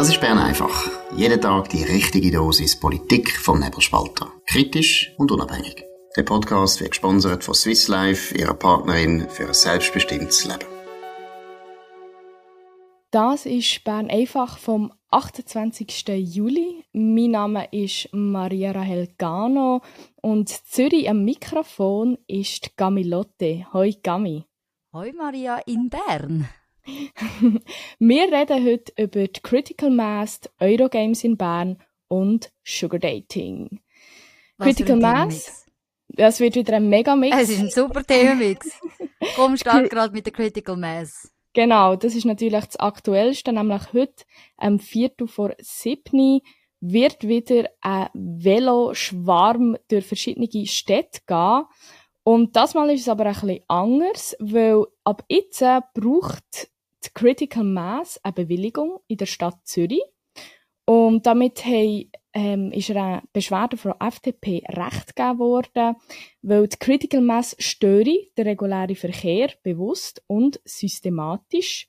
Das ist Bern einfach. Jeden Tag die richtige Dosis Politik vom Nebelspalter. Kritisch und unabhängig. Der Podcast wird gesponsert von Swiss Life, ihrer Partnerin für ein selbstbestimmtes Leben. Das ist Bern einfach vom 28. Juli. Mein Name ist Maria Rahel Gano und Zürich am Mikrofon ist Gamilotte. Hoi Gami. Hoi Maria in Bern. Wir reden heute über die Critical Mass, Eurogames in Bern und Sugar Dating. Was Critical Mass, das wird wieder ein Megamix. Es ist ein super Themenmix. Komm, start gerade mit der Critical Mass. Genau, das ist natürlich das Aktuellste, nämlich heute, am Viertel vor siebni, wird wieder ein Veloschwarm durch verschiedene Städte gehen. Und das Mal ist es aber ein bisschen anders, weil ab jetzt braucht die Critical Mass eine Bewilligung in der Stadt Zürich. Und damit haben, ähm, ist einer Beschwerde von der FDP recht gegeben worden, weil die Critical Mass störe den regulären Verkehr bewusst und systematisch.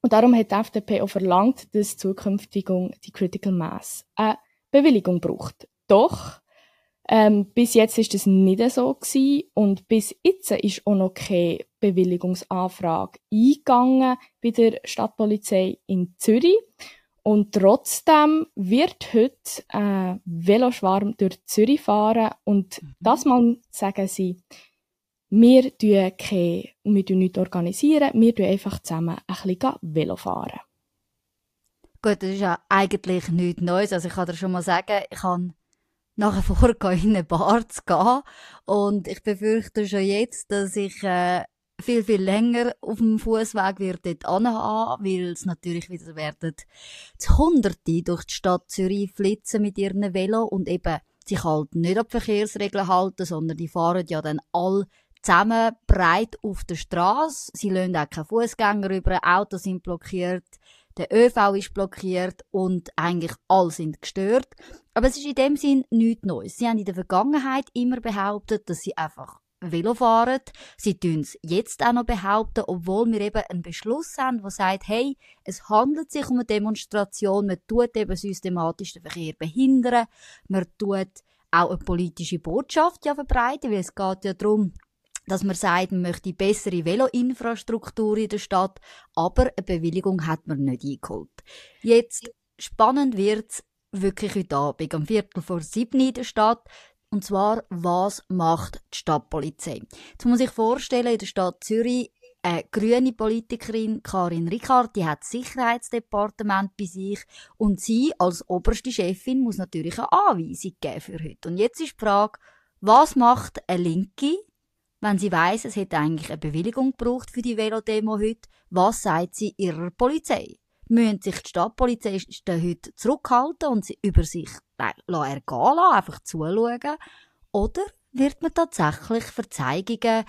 Und darum hat die FDP auch verlangt, dass zukünftig die Critical Mass eine Bewilligung braucht. Doch ähm, bis jetzt ist das nicht so gewesen und bis jetzt ist auch noch keine Bewilligungsanfrage eingegangen bei der Stadtpolizei in Zürich. Und trotzdem wird heute ein Veloschwarm durch Zürich fahren und Mhm. das mal sagen sie, wir tun, keine, wir tun nichts organisieren, wir tun einfach zusammen ein bisschen Velo fahren. Gut, das ist ja eigentlich nichts Neues. Also ich kann dir schon mal sagen, ich kann nachher vorgehen, in eine Bar zu gehen. Und ich befürchte schon jetzt, dass ich äh, viel, viel länger auf dem Fußweg wird dort anhaben, weil es natürlich wieder werden die Hunderte durch die Stadt Zürich flitzen mit ihren Velo und eben sich halt nicht an die Verkehrsregeln halten, sondern die fahren ja dann all zusammen breit auf der Straße. Sie lassen auch keine Fußgänger über, Autos sind blockiert, der ÖV ist blockiert und eigentlich alle sind gestört. Aber es ist in dem Sinn nichts Neues. Sie haben in der Vergangenheit immer behauptet, dass sie einfach Velo fahren. Sie tun es jetzt auch noch behaupten, obwohl wir eben einen Beschluss haben, der sagt, hey, es handelt sich um eine Demonstration, man tut eben systematisch den Verkehr behindern, man tut auch eine politische Botschaft ja verbreiten, weil es geht ja darum, dass man sagt, man möchte bessere Veloinfrastruktur in der Stadt, aber eine Bewilligung hat man nicht eingeholt. Jetzt, spannend wird's wirklich heute Abend, am Viertel vor sieben in der Stadt. Und zwar, was macht die Stadtpolizei? Jetzt muss ich vorstellen, in der Stadt Zürich, eine grüne Politikerin, Karin Rickard, die hat das Sicherheitsdepartement bei sich und sie als oberste Chefin muss natürlich eine Anweisung geben für heute. Und jetzt ist die Frage, was macht eine Linke, wenn sie weiß, es hätte eigentlich eine Bewilligung gebraucht für die Velodemo heute, was sagt sie ihrer Polizei? Müssen sich die Stadtpolizisten heute zurückhalten und sie über sich ergehen lassen, einfach zuschauen? Oder wird man tatsächlich Verzeihungen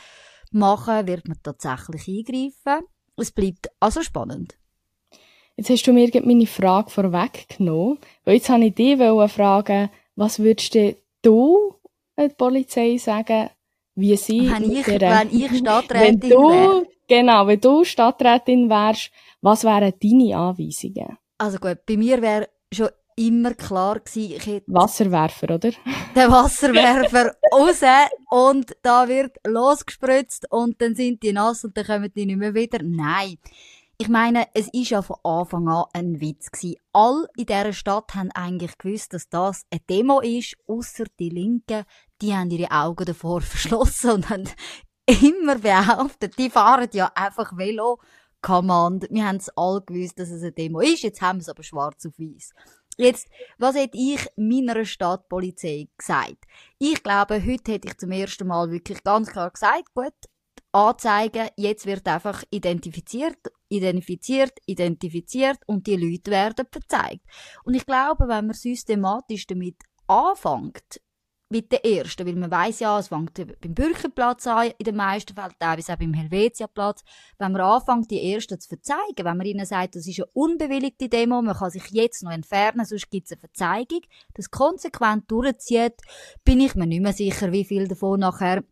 machen, wird man tatsächlich eingreifen? Es bleibt also spannend. Jetzt hast du mir meine Frage vorweggenommen, weil jetzt habe ich dich fragen, was würdest du der Polizei sagen, wie sie Wenn ich, ihrer- wenn ich wenn Stadträtin du, wäre. genau, wenn du Stadträtin wärst, was wären deine Anweisungen? Also gut, bei mir wäre schon immer klar gewesen, ich hätte Wasserwerfer, oder? den Wasserwerfer raus und da wird losgespritzt und dann sind die nass und dann kommen die nicht mehr wieder. Nein. Ich meine, es ist ja von Anfang an ein Witz gewesen. All in dieser Stadt haben eigentlich gewusst, dass das eine Demo ist, außer die Linken, die haben ihre Augen davor verschlossen und haben immer behauptet, die fahren ja einfach Velo. Command. Wir haben es alle gewusst, dass es eine Demo ist. Jetzt haben wir es aber schwarz auf weiß. Jetzt, was hätte ich meiner Stadtpolizei gesagt? Ich glaube, heute hätte ich zum ersten Mal wirklich ganz klar gesagt, gut, Anzeigen, jetzt wird einfach identifiziert, identifiziert, identifiziert und die Leute werden verzeigt. Und ich glaube, wenn man systematisch damit anfängt, mit der ersten, weil man weiß ja, es fängt beim Bürgerplatz an, in den meisten Fällen, teilweise auch beim Helvetiaplatz, wenn man anfängt, die ersten zu verzeigen, wenn man ihnen sagt, das ist eine unbewilligte Demo, man kann sich jetzt noch entfernen, sonst gibt es eine Verzeigung, das konsequent durchzieht, bin ich mir nicht mehr sicher, wie viel davon nachher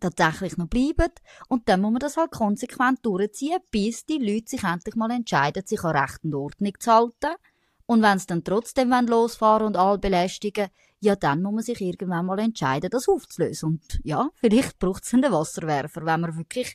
tatsächlich noch bleiben. Und dann muss man das halt konsequent durchziehen, bis die Leute sich endlich mal entscheiden, sich an Recht und Ordnung zu halten. Und wenn sie dann trotzdem losfahren und alle belästigen, ja, dann muss man sich irgendwann mal entscheiden, das aufzulösen. Und ja, vielleicht braucht es einen Wasserwerfer, wenn man wirklich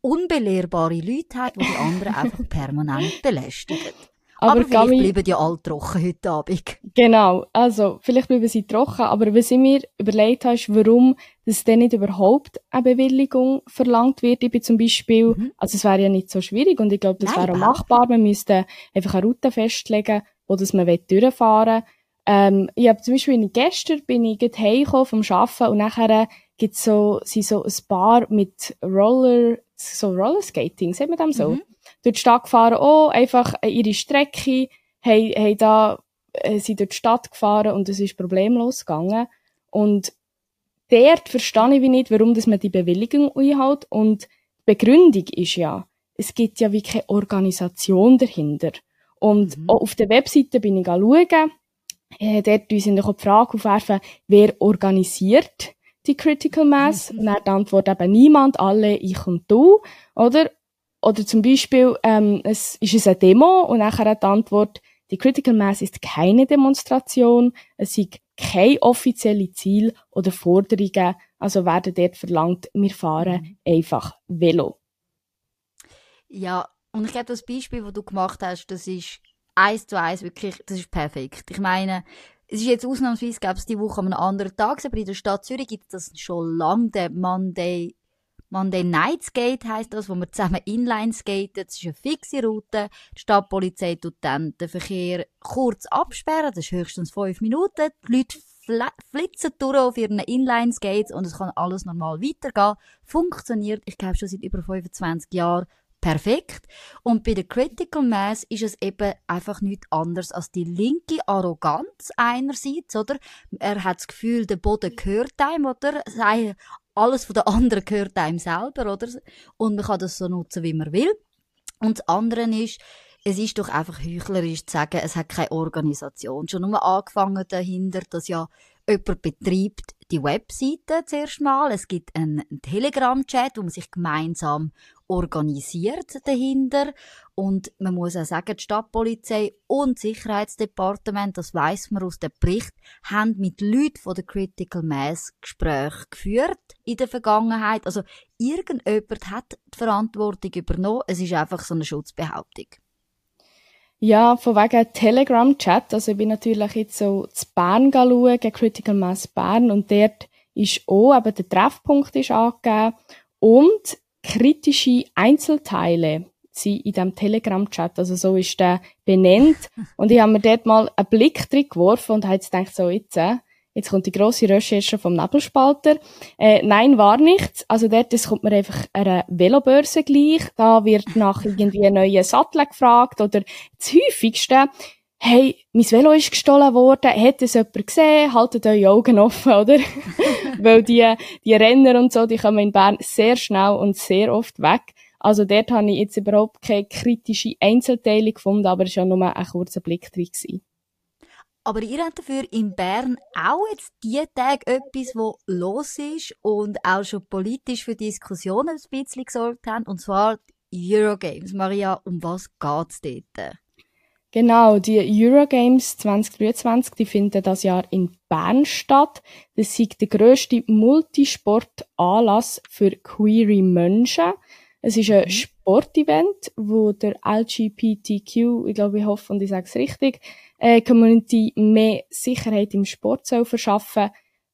unbelehrbare Leute hat, die die anderen einfach permanent belästigen. Aber, aber vielleicht Gami, bleiben ja alle trocken heute Abend. Genau, also vielleicht bleiben sie trocken, aber was ich mir überlegt habe, ist, warum dass dann nicht überhaupt eine Bewilligung verlangt wird. Ich bin zum Beispiel, mhm. also es wäre ja nicht so schwierig und ich glaube, das wäre auch machbar. Man müsste einfach eine Route festlegen, wo das man durchfahren will. Ähm, ich habe zum Beispiel gestern bin ich heimgekommen vom Arbeiten und nachher gibt's so, sind so ein paar mit Roller, so Rollerskating, sieht man das so? Mhm durch die Stadt gefahren, oh, einfach ihre Strecke, haben, haben da, äh, sind durch die Stadt gefahren und es ist problemlos gegangen. Und dort verstehe ich wie nicht, warum dass man die Bewilligung einhält. Und die Begründung ist ja, es gibt ja wie keine Organisation dahinter. Und mhm. auch auf der Webseite bin ich schauen, äh, dort uns die Frage aufwerfen, wer organisiert die Critical Mass? Mhm. Und dann die Antwort eben niemand, alle, ich und du, oder? Oder zum Beispiel, ähm, es ist es eine Demo und nachher hat die Antwort, die Critical Mass ist keine Demonstration, es ist kein offizielle Ziel oder Forderungen, also werden dort verlangt, wir fahren mhm. einfach Velo. Ja, und ich glaube, das Beispiel, das du gemacht hast, das ist eins zu eins wirklich, das ist perfekt. Ich meine, es ist jetzt ausnahmsweise, gab es die Woche an einem anderen Tag, aber in der Stadt Zürich gibt es das schon lange, den Monday Monday Night Skate heisst das, wo wir zusammen Inline skaten. Das ist eine fixe Route. Die Stadtpolizei tut dann den Verkehr kurz absperren. Das ist höchstens fünf Minuten. Die Leute flitzen durch auf ihren Inline-Skates und es kann alles normal weitergehen. Funktioniert, ich glaube, schon seit über 25 Jahren perfekt. Und bei der Critical Mass ist es eben einfach nichts anderes als die linke Arroganz einerseits, oder? Er hat das Gefühl, der Boden gehört einem, oder? Sei alles von der anderen gehört einem selber, oder? Und man kann das so nutzen, wie man will. Und das andere ist, es ist doch einfach heuchlerisch zu sagen, es hat keine Organisation. Schon nur angefangen dahinter, dass ja jemand betreibt die Webseite zuerst mal. Es gibt einen Telegram-Chat, wo man sich gemeinsam organisiert dahinter. Und man muss auch sagen, die Stadtpolizei und das Sicherheitsdepartement, das weiß man aus dem Bericht, haben mit Leuten von der Critical Mass Gespräche geführt in der Vergangenheit. Also irgendjemand hat die Verantwortung übernommen. Es ist einfach so eine Schutzbehauptung. Ja, von wegen Telegram-Chat. Also ich bin natürlich jetzt so zu Bern schauen, Critical Mass Bern, und dort ist auch eben der Treffpunkt ist angegeben und kritische Einzelteile sind in diesem Telegram-Chat. Also so ist der benannt. Und ich habe mir dort mal einen Blick drin geworfen und habe jetzt gedacht, so jetzt, äh, Jetzt kommt die grosse Recherche vom Nebelspalter. Äh, nein, war nichts. Also dort das kommt mir einfach eine Velobörse gleich. Da wird nach irgendwie neuen Sattel gefragt oder das häufigste, hey, mein Velo ist gestohlen worden, hat es jemand gesehen? Haltet eure Augen offen, oder? Weil die, die Renner und so, die kommen in Bern sehr schnell und sehr oft weg. Also dort habe ich jetzt überhaupt keine kritische Einzelteile gefunden, aber es war ja nur ein kurzer Blick drin. Gewesen. Aber ihr habt dafür in Bern auch jetzt die Tage etwas, wo los ist und auch schon politisch für Diskussionen ein bisschen gesorgt haben, und zwar die Eurogames. Maria, um was geht's dort? Genau, die Eurogames 2023, die finden das Jahr in Bern statt. Das ist der grösste Multisport-Anlass für queere Menschen. Es ist ein mhm. Sportevent, wo der LGBTQ, ich glaube, ich hoffe und ich sage es richtig, äh, Community mehr Sicherheit im Sport soll verschaffen.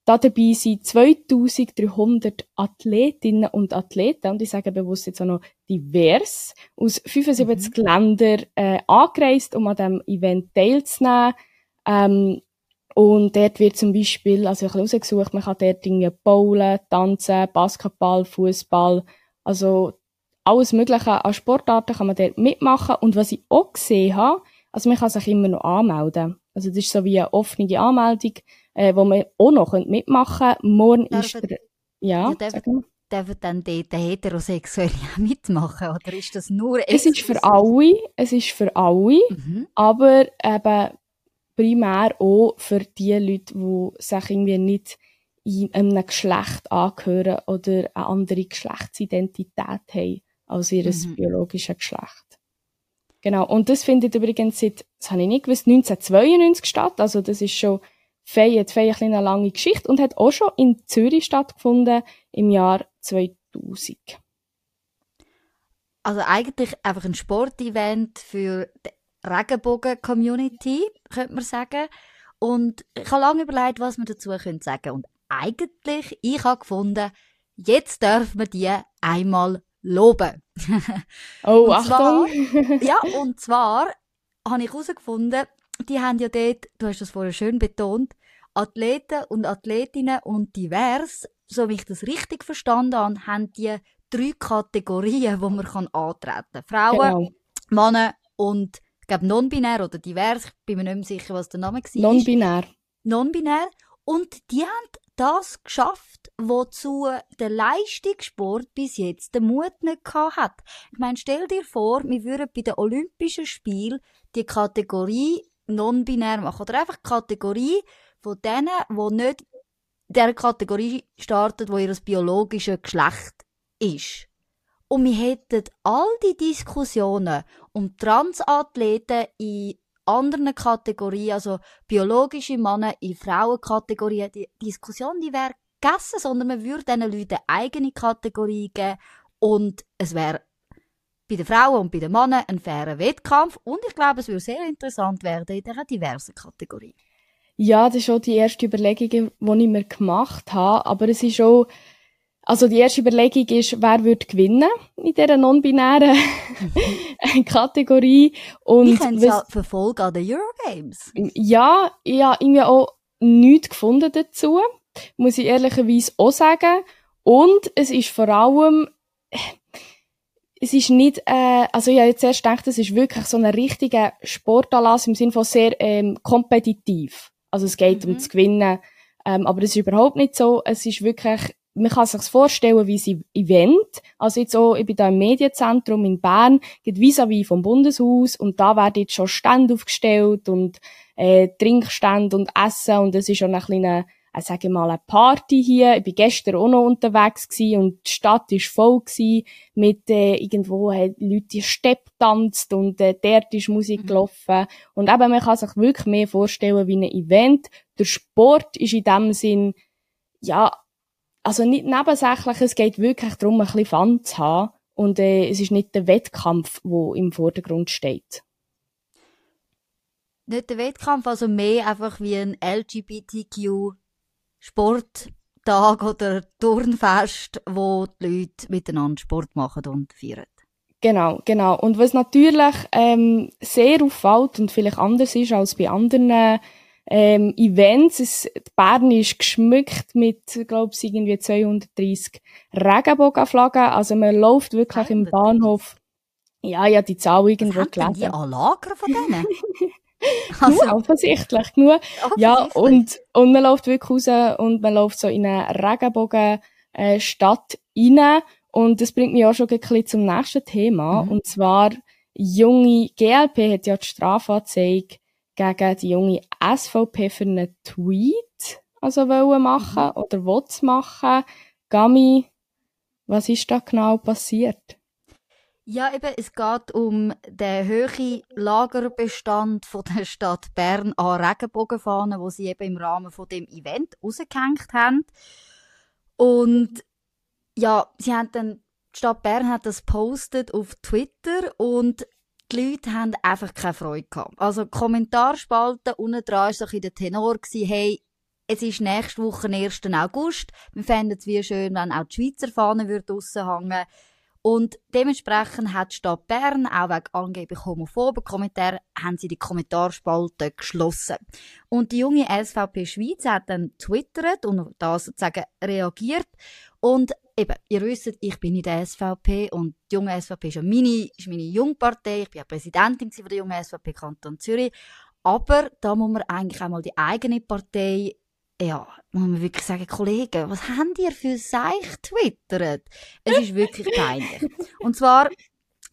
Da dabei sind 2300 Athletinnen und Athleten, und ich sage bewusst jetzt auch noch divers, aus 75 mhm. Ländern äh, angereist, um an diesem Event teilzunehmen. Ähm, und dort wird zum Beispiel, also ich habe rausgesucht, man kann dort Dinge bowlen, tanzen, Basketball, Fußball, also alles Mögliche an Sportarten kann man dort mitmachen. Und was ich auch gesehen habe, also man kann sich immer noch anmelden. Also das ist so wie eine offene Anmeldung, äh, wo man auch noch mitmachen könnte. Morgen darf ist der... Ja, ja dürfen dann dort Heterosexuelle mitmachen, oder ist das nur... Es ist für alle, es ist für alle, mhm. aber eben primär auch für die Leute, die sich irgendwie nicht in einem Geschlecht angehören oder eine andere Geschlechtsidentität haben als ihr mhm. biologisches Geschlecht. Genau. Und das findet übrigens seit, das habe ich nicht gewusst, 1992 statt. Also das ist schon Fei, hat Fei eine lange Geschichte und hat auch schon in Zürich stattgefunden im Jahr 2000. Also eigentlich einfach ein Sportevent für die Regenbogen-Community, könnte man sagen. Und ich habe lange überlegt, was man dazu sagen könnte. Und eigentlich, ich habe gefunden, jetzt dürfen wir die einmal loben. Oh, Und Achtung! zwar, ja, und zwar habe ich herausgefunden, die haben ja dort, du hast das vorher schön betont, Athleten und Athletinnen und divers, so wie ich das richtig verstanden habe, haben die drei Kategorien, wo man kann antreten kann. Frauen, Genau. Männer und ich glaube non-binär oder divers, ich bin mir nicht mehr sicher, was der Name war. Non-binär. Non-binär. Und die haben das geschafft, wozu der Leistungssport bis jetzt den Mut nicht gehabt hat. Ich meine, stell dir vor, wir würden bei den Olympischen Spielen die Kategorie non-binär machen. Oder einfach die Kategorie von denen, die nicht in der Kategorie starten, wo ihr biologisches Geschlecht ist. Und wir hätten all die Diskussionen um Transathleten in anderen Kategorien, also biologische Männer in Frauenkategorien, die Diskussion, die wäre gegessen, sondern man würde diesen Leuten eigene Kategorie geben und es wäre bei den Frauen und bei den Männern ein fairer Wettkampf und ich glaube, es würde sehr interessant werden in dieser diversen Kategorie. Ja, das ist schon die erste Überlegung, die ich mir gemacht habe. Aber es ist auch, also die erste Überlegung ist, wer würde gewinnen in dieser non-binären Kategorie. Und Wir können es ja verfolgen an den Eurogames. ja, ich habe irgendwie auch nichts gefunden dazu, muss ich ehrlicherweise auch sagen. Und es ist vor allem, es ist nicht, äh, also ich habe jetzt erst gedacht, es ist wirklich so ein richtiger Sportanlass im Sinne von sehr ähm, kompetitiv. Also es geht Mhm. um zu gewinnen, ähm, aber es ist überhaupt nicht so. Es ist wirklich, man kann sich vorstellen wie ein Event. Also jetzt auch, ich bin da im Medienzentrum in Bern, geht vis-à-vis vom Bundeshaus und da werden jetzt schon Stände aufgestellt und äh, Trinkstände und Essen und es ist schon ein kleiner, äh, sage ich mal, eine Party hier. Ich bin gestern auch noch unterwegs gewesen und die Stadt ist voll gewesen mit äh, irgendwo haben Leute die Steppe tanzt und äh, dort ist Musik Mhm. gelaufen und eben man kann sich wirklich mehr vorstellen wie ein Event. Der Sport ist in dem Sinn ja also nicht nebensächlich, es geht wirklich darum, ein bisschen Fun zu haben und äh, es ist nicht der Wettkampf, wo im Vordergrund steht. Nicht der Wettkampf, also mehr einfach wie ein LGBTQ Sporttag oder Turnfest, wo die Leute miteinander Sport machen und feiern. Genau, genau. Und was natürlich ähm, sehr auffällt und vielleicht anders ist als bei anderen ähm, Events, ist, Bern ist geschmückt mit, glaube ich, irgendwie 230 Regenbogenflaggen. Also man läuft wirklich im 230? Bahnhof. Ja, ja, die Zahl irgendwo die gelesen. an Lager von denen? Nur offensichtlich, nur Ja, offensichtlich. und, und man läuft wirklich raus und man läuft so in eine Regenbogen-Stadt äh, rein. Und das bringt mich auch schon ein bisschen zum nächsten Thema. Mhm. Und zwar, junge GLP hat ja die Strafanzeige gegen die junge SVP für einen Tweet also wollen machen oder will machen. Gami, was ist da genau passiert? Ja, eben, es geht um den hohen Lagerbestand von der Stadt Bern an Regenbogenfahnen, wo sie eben im Rahmen von dem Event rausgehängt haben. Und ja, sie haben dann, die Stadt Bern hat das postet auf Twitter und die Leute haben einfach keine Freude gehabt. Also, die Kommentarspalten unten dran war so ein der Tenor, hey, es ist nächste Woche, 1. August. Wir fänden es wie schön, wenn auch die Schweizer Fahne draussen hängen und dementsprechend hat die Stadt Bern, auch wegen angeblich homophoben Kommentaren, haben sie die Kommentarspalte geschlossen. Und die junge SVP Schweiz hat dann twittert und das sozusagen reagiert. Und eben, ihr wisst, ich bin in der SVP und die junge SVP ist ja meine, ist meine Jungpartei. Ich bin ja Präsidentin von der jungen SVP Kanton Zürich. Aber da muss man eigentlich auch mal die eigene Partei ja, muss man wirklich sagen, Kollegen, was habt ihr für Seich twittert? Es ist wirklich peinlich. Und zwar,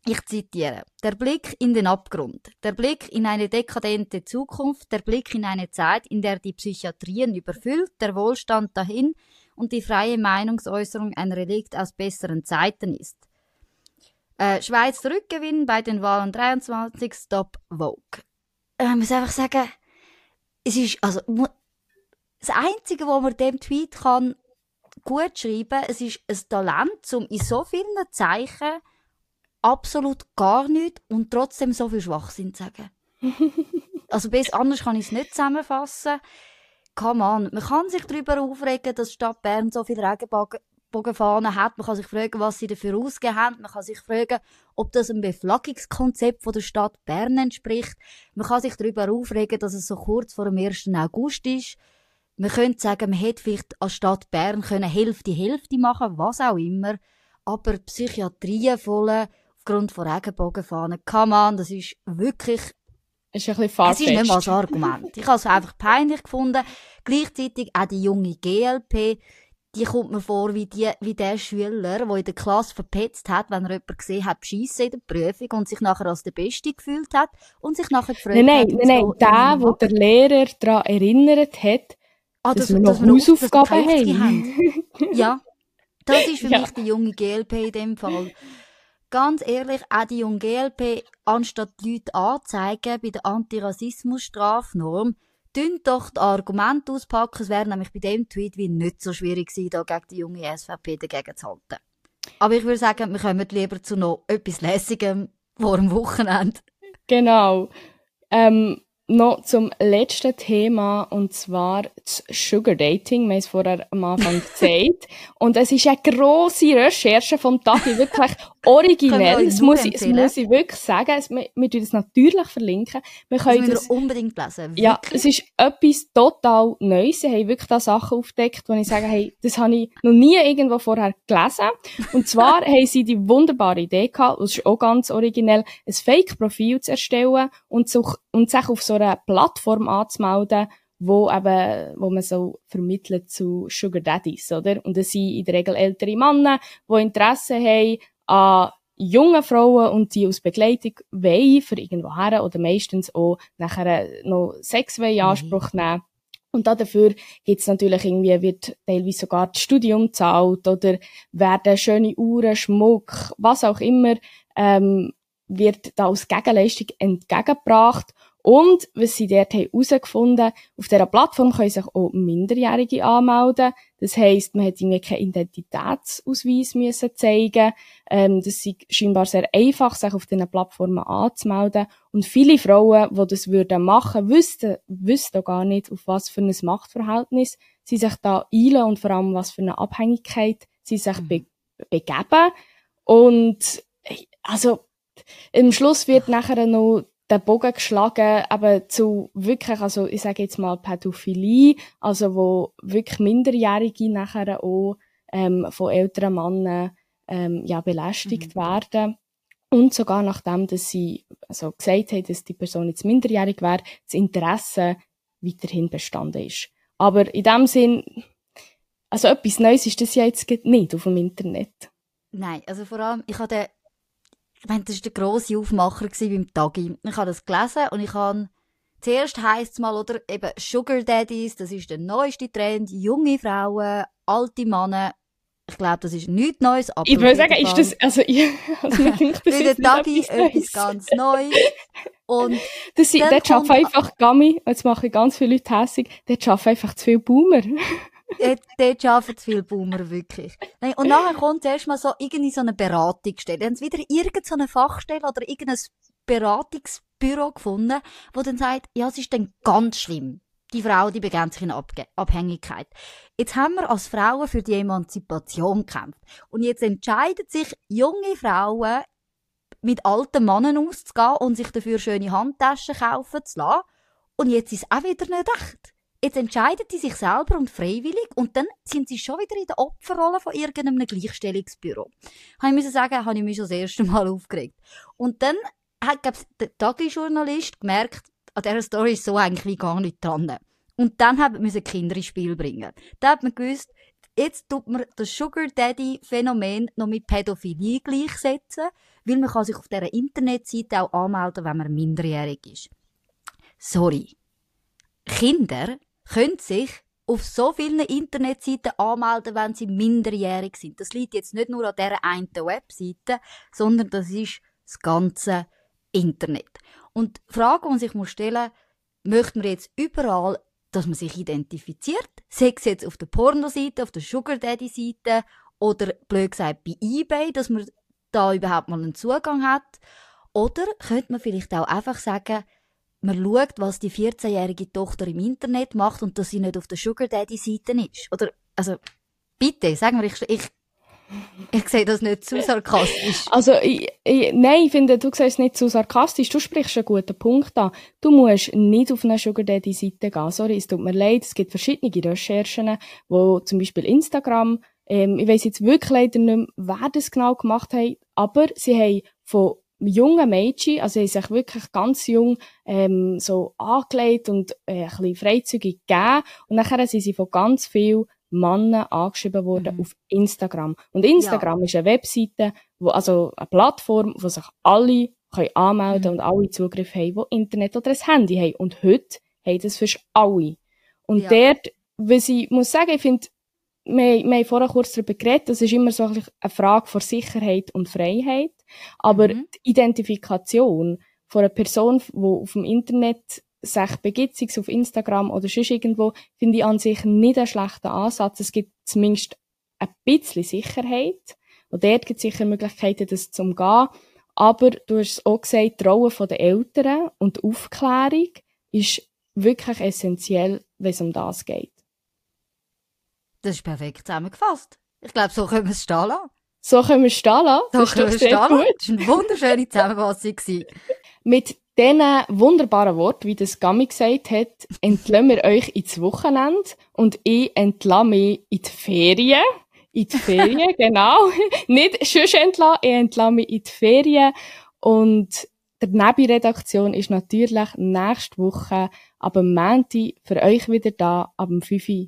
ich zitiere, der Blick in den Abgrund, der Blick in eine dekadente Zukunft, der Blick in eine Zeit, in der die Psychiatrien überfüllt, der Wohlstand dahin und die freie Meinungsäußerung ein Relikt aus besseren Zeiten ist. Äh, Schweiz Rückgewinn bei den Wahlen 23, Stop Vogue. Äh, ich muss einfach sagen, es ist, also, das Einzige, was man dem Tweet kann gut schreiben, es ist ein Talent, um in so vielen Zeichen absolut gar nichts und trotzdem so viel Schwachsinn zu sagen. also bis anders kann ich es nicht zusammenfassen. Come on, man kann sich darüber aufregen, dass Stadt Bern so viele Regenbogenfahnen hat. Man kann sich fragen, was sie dafür ausgegeben haben. Man kann sich fragen, ob das ein Beflaggungskonzept der Stadt Bern entspricht. Man kann sich darüber aufregen, dass es so kurz vor dem 1. August ist. Man könnte sagen, man hätte vielleicht als Stadt Bern können Hälfte Hälfte machen, was auch immer. Aber Psychiatrien voll aufgrund von Regenbogenfahnen, come on, das ist wirklich ist ein bisschen Es ist nicht mal ein Argument. Ich habe es einfach peinlich gefunden. Gleichzeitig auch die junge GLP, die kommt mir vor wie, die, wie der Schüler, der in der Klasse verpetzt hat, wenn er jemanden gesehen hat, beschissen in der Prüfung und sich nachher als der Beste gefühlt hat und sich nachher gefragt nein, nein, hat. Nein, nein, der, wo der Lehrer daran erinnert hat, ah, dass, dass wir noch Hausaufgaben haben. haben. ja, das ist für ja. mich die junge GLP in dem Fall. Ganz ehrlich, auch die junge GLP, anstatt die Leute anzeigen bei der Antirassismus-Strafnorm, Dünnt doch die Argumente auspacken. Es wäre nämlich bei dem Tweet wie nicht so schwierig gewesen, da gegen die junge SVP dagegen zu halten. Aber ich würde sagen, wir kommen lieber zu noch etwas Lässigem vor dem Wochenende. Genau. Ähm, noch zum letzten Thema, und zwar das Sugar Dating. Wir haben es vorher am Anfang gesagt. und es ist eine grosse Recherche vom Tagi, wirklich originell. Das muss, ich, das muss ich wirklich sagen. Es, wir, wir tun es natürlich verlinken. Wir können das, das unbedingt lesen. Wirklich? Ja, es ist etwas total Neues. Sie haben wirklich da Sachen aufgedeckt, wo ich sage, hey, das habe ich noch nie irgendwo vorher gelesen. Und zwar haben sie die wunderbare Idee gehabt, das ist auch ganz originell, ein Fake-Profil zu erstellen und, sich, und sich auf so einer Plattform anzumelden, wo eben, wo man so vermittelt zu Sugar Daddies, oder? Und das sind in der Regel ältere Männer, die Interesse haben an jungen Frauen und die aus Begleitung wollen für irgendwo her oder meistens auch nachher noch Sex in mhm. Anspruch nehmen. Und dafür gibt's natürlich irgendwie, wird teilweise sogar das Studium zahlt oder werden schöne Uhren, Schmuck, was auch immer, ähm, wird da als Gegenleistung entgegengebracht. Und, was sie dort herausgefunden haben, auf dieser Plattform können sich auch Minderjährige anmelden. Das heisst, man hätte irgendwie keinen Identitätsausweis müssen zeigen. Ähm, das ist scheinbar sehr einfach, sich auf diesen Plattformen anzumelden. Und viele Frauen, die das würden machen, wüssten, wüssten gar nicht, auf was für ein Machtverhältnis sie sich da eilen und vor allem, was für eine Abhängigkeit sie sich be begeben. Und, also, im Schluss wird nachher noch den Bogen geschlagen, eben zu wirklich, also ich sage jetzt mal Pädophilie, also wo wirklich Minderjährige nachher auch ähm, von älteren Männern ähm, ja, belästigt mhm. werden. Und sogar nachdem, dass sie also gesagt haben, dass die Person jetzt minderjährig wäre, das Interesse weiterhin bestanden ist. Aber in dem Sinn, also etwas Neues ist das ja jetzt nicht auf dem Internet. Nein, also vor allem, ich habe ich meine, das war der grosse Aufmacher beim Tagi. Ich habe das gelesen und ich habe, zuerst heisst es mal, oder, eben Sugar Daddies, das ist der neueste Trend, junge Frauen, alte Männer. Ich glaube, das ist nichts Neues. Aber ich würde sagen, ist das, also, ich, also mir denkt, das ist Tagi etwas ganz Neues. Und das, der schafft einfach Gummi, jetzt mache ich ganz viele Leute hässig, der schafft einfach zu viel Boomer dort arbeiten zu viele Boomer, wirklich. Nein, und nachher kommt zuerst mal so irgendwie so eine Beratungsstelle. Dann haben sie wieder irgendeine Fachstelle oder irgendein Beratungsbüro gefunden, wo dann sagt, ja, es ist dann ganz schlimm. Die Frau, die beginnt sich in Abge Abhängigkeit. Jetzt haben wir als Frauen für die Emanzipation gekämpft. Und jetzt entscheiden sich junge Frauen, mit alten Männern auszugehen und sich dafür schöne Handtaschen kaufen zu lassen. Und jetzt ist es auch wieder nicht recht. Jetzt entscheiden die sich selber und freiwillig und dann sind sie schon wieder in der Opferrolle von irgendeinem Gleichstellungsbüro. Habe ich müssen sagen, habe ich mich schon das erste Mal aufgeregt. Und dann hat, glaube der Tagesjournalist gemerkt, an dieser Story ist so eigentlich gar nicht dran. Und dann haben Kinder ins Spiel bringen. Da hat man gewusst, jetzt tut man das Sugar Daddy Phänomen noch mit Pädophilie gleichsetzen, weil man kann sich auf dieser Internetseite auch anmelden, wenn man minderjährig ist. Sorry. Kinder können sich auf so vielen Internetseiten anmelden, wenn sie minderjährig sind. Das liegt jetzt nicht nur an dieser einen Webseite, sondern das ist das ganze Internet. Und die Frage, die man sich stellen muss, möchten wir jetzt überall, dass man sich identifiziert? Sei es jetzt auf der Pornoseite, auf der Sugar Daddy Seite oder blöd gesagt bei eBay, dass man da überhaupt mal einen Zugang hat? Oder könnte man vielleicht auch einfach sagen, man schaut, was die 14-jährige Tochter im Internet macht und dass sie nicht auf der Sugar Daddy Seite ist? Oder, also, bitte, sagen wir, ich, ich ich sehe das nicht zu sarkastisch. Also, ich, ich, nein, ich finde, du siehst es nicht zu sarkastisch. Du sprichst einen guten Punkt an. Du musst nicht auf eine Sugar Daddy Seite gehen. Sorry, es tut mir leid. Es gibt verschiedene Recherchen, wo zum Beispiel Instagram, ähm, ich weiß jetzt wirklich leider nicht mehr, wer das genau gemacht hat, aber sie haben von jungen Mädchen, also sie haben sich wirklich ganz jung ähm, so angelegt und äh, ein bisschen freizügig gegeben und nachher sind sie von ganz viel Männer angeschrieben worden mhm. auf Instagram. Und Instagram ja. ist eine Webseite, wo, also eine Plattform, wo sich alle können anmelden mhm. und alle Zugriff haben, die Internet oder ein Handy haben. Und heute haben das fast alle. Und ja. dort, was ich muss sagen, ich finde, wir, wir haben vorher kurz darüber geredet, das ist immer so eine Frage von Sicherheit und Freiheit. Aber mhm. die Identifikation von einer Person, die auf dem Internet sich begibt, sei es auf Instagram oder sonst irgendwo, finde ich an sich nicht einen schlechten Ansatz. Es gibt zumindest ein bisschen Sicherheit. Und dort gibt es sicher Möglichkeiten, das zu umgehen. Aber du hast auch gesagt, die Rolle der Eltern und die Aufklärung ist wirklich essentiell, wenn es um das geht. Das ist perfekt zusammengefasst. Ich glaube, so können wir es stehen lassen. So können wir es stehen lassen. So das können wir es stehen lassen. Das war eine wunderschöne Zusammenfassung. Mit diesen wunderbaren Worten, wie das Gami gesagt hat, entlassen wir euch ins Wochenende und ich entlasse mich in die Ferien. In die Ferien, genau. Nicht sonst entlassen, ich entlasse mich in die Ferien. Und der Nebenredaktion ist natürlich nächste Woche ab dem Montag für euch wieder da, ab dem 5 Uhr.